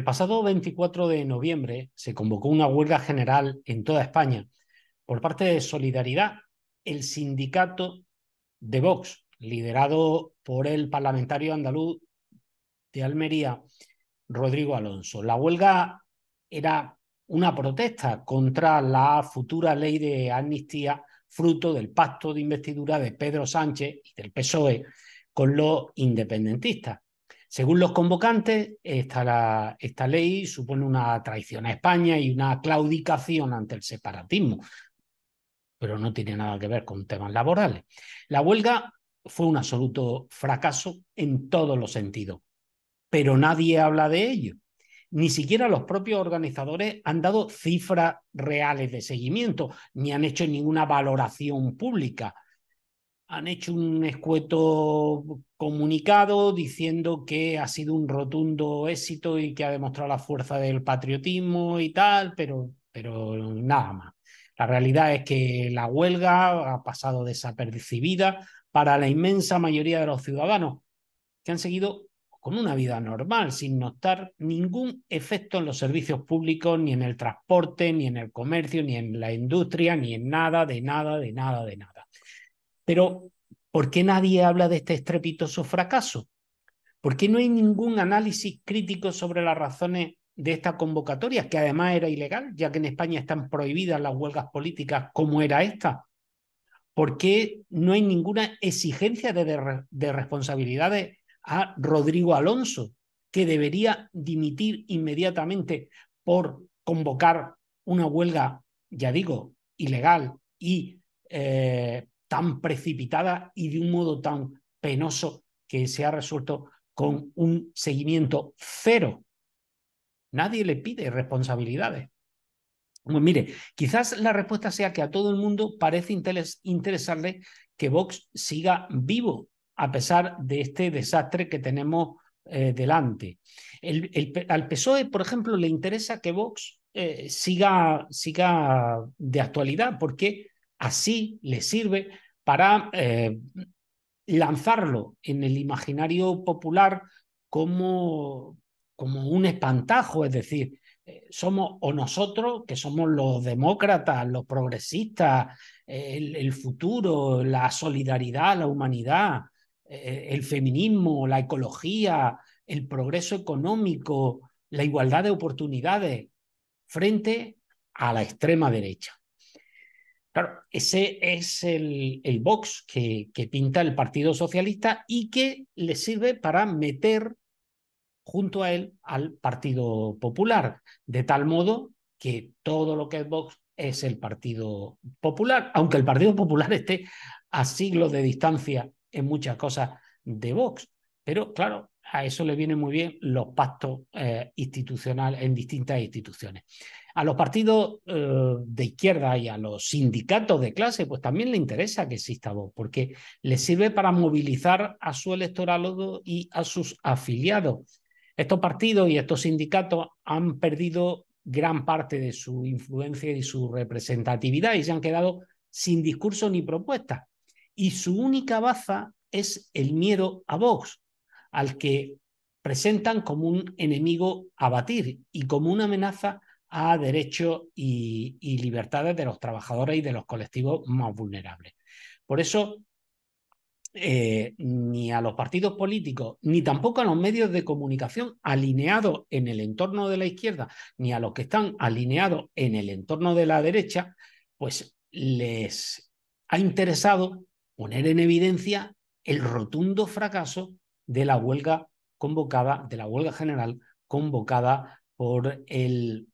El pasado 24 de noviembre se convocó una huelga general en toda España por parte de Solidaridad, el sindicato de Vox, liderado por el parlamentario andaluz de Almería, Rodrigo Alonso. La huelga era una protesta contra la futura ley de amnistía fruto del pacto de investidura de Pedro Sánchez y del PSOE con los independentistas. Según los convocantes, esta, ley supone una traición a España y una claudicación ante el separatismo, pero no tiene nada que ver con temas laborales. La huelga fue un absoluto fracaso en todos los sentidos, pero nadie habla de ello. Ni siquiera los propios organizadores han dado cifras reales de seguimiento, ni han hecho ninguna valoración pública. Han hecho un escueto comunicado diciendo que ha sido un rotundo éxito y que ha demostrado la fuerza del patriotismo y tal, pero, pero nada más. La realidad es que la huelga ha pasado desapercibida para la inmensa mayoría de los ciudadanos que han seguido con una vida normal, sin notar ningún efecto en los servicios públicos, ni en el transporte, ni en el comercio, ni en la industria, ni en nada, de nada, de nada, de nada. Pero, ¿por qué nadie habla de este estrepitoso fracaso? ¿Por qué no hay ningún análisis crítico sobre las razones de esta convocatoria, que además era ilegal, ya que en España están prohibidas las huelgas políticas como era esta? ¿Por qué no hay ninguna exigencia de, de responsabilidades a Rodrigo Alonso, que debería dimitir inmediatamente por convocar una huelga, ya digo, ilegal y eh, tan precipitada y de un modo tan penoso que se ha resuelto con un seguimiento cero Nadie le pide responsabilidades. Pues mire, quizás la respuesta sea que a todo el mundo parece interesarle que Vox siga vivo a pesar de este desastre que tenemos eh, delante. al PSOE, por ejemplo, le interesa que Vox eh, siga, siga de actualidad porque así le sirve para eh, lanzarlo en el imaginario popular como, como un espantajo, es decir, eh, somos o nosotros, que somos los demócratas, los progresistas, el, futuro, la solidaridad, la humanidad, eh, el feminismo, la ecología, el progreso económico, la igualdad de oportunidades frente a la extrema derecha. Claro, ese es el, el box que, pinta el Partido Socialista y que le sirve para meter junto a él al Partido Popular, de tal modo que todo lo que es Vox es el Partido Popular, aunque el Partido Popular esté a siglos de distancia en muchas cosas de Vox. Pero claro, a eso le vienen muy bien los pactos eh, institucionales en distintas instituciones. A los partidos eh, de izquierda y a los sindicatos de clase, pues también le interesa que exista Vox, porque le sirve para movilizar a su electorado y a sus afiliados. Estos partidos y estos sindicatos han perdido gran parte de su influencia y su representatividad y se han quedado sin discurso ni propuesta. Y su única baza es el miedo a Vox, al que presentan como un enemigo a batir y como una amenaza a derechos y, libertades de los trabajadores y de los colectivos más vulnerables. Por eso eh, ni a los partidos políticos, ni tampoco a los medios de comunicación alineados en el entorno de la izquierda, ni a los que están alineados en el entorno de la derecha, pues les ha interesado poner en evidencia el rotundo fracaso de la huelga convocada, de la huelga general convocada por el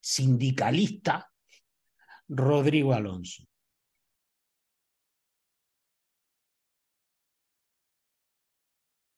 sindicalista Rodrigo Alonso.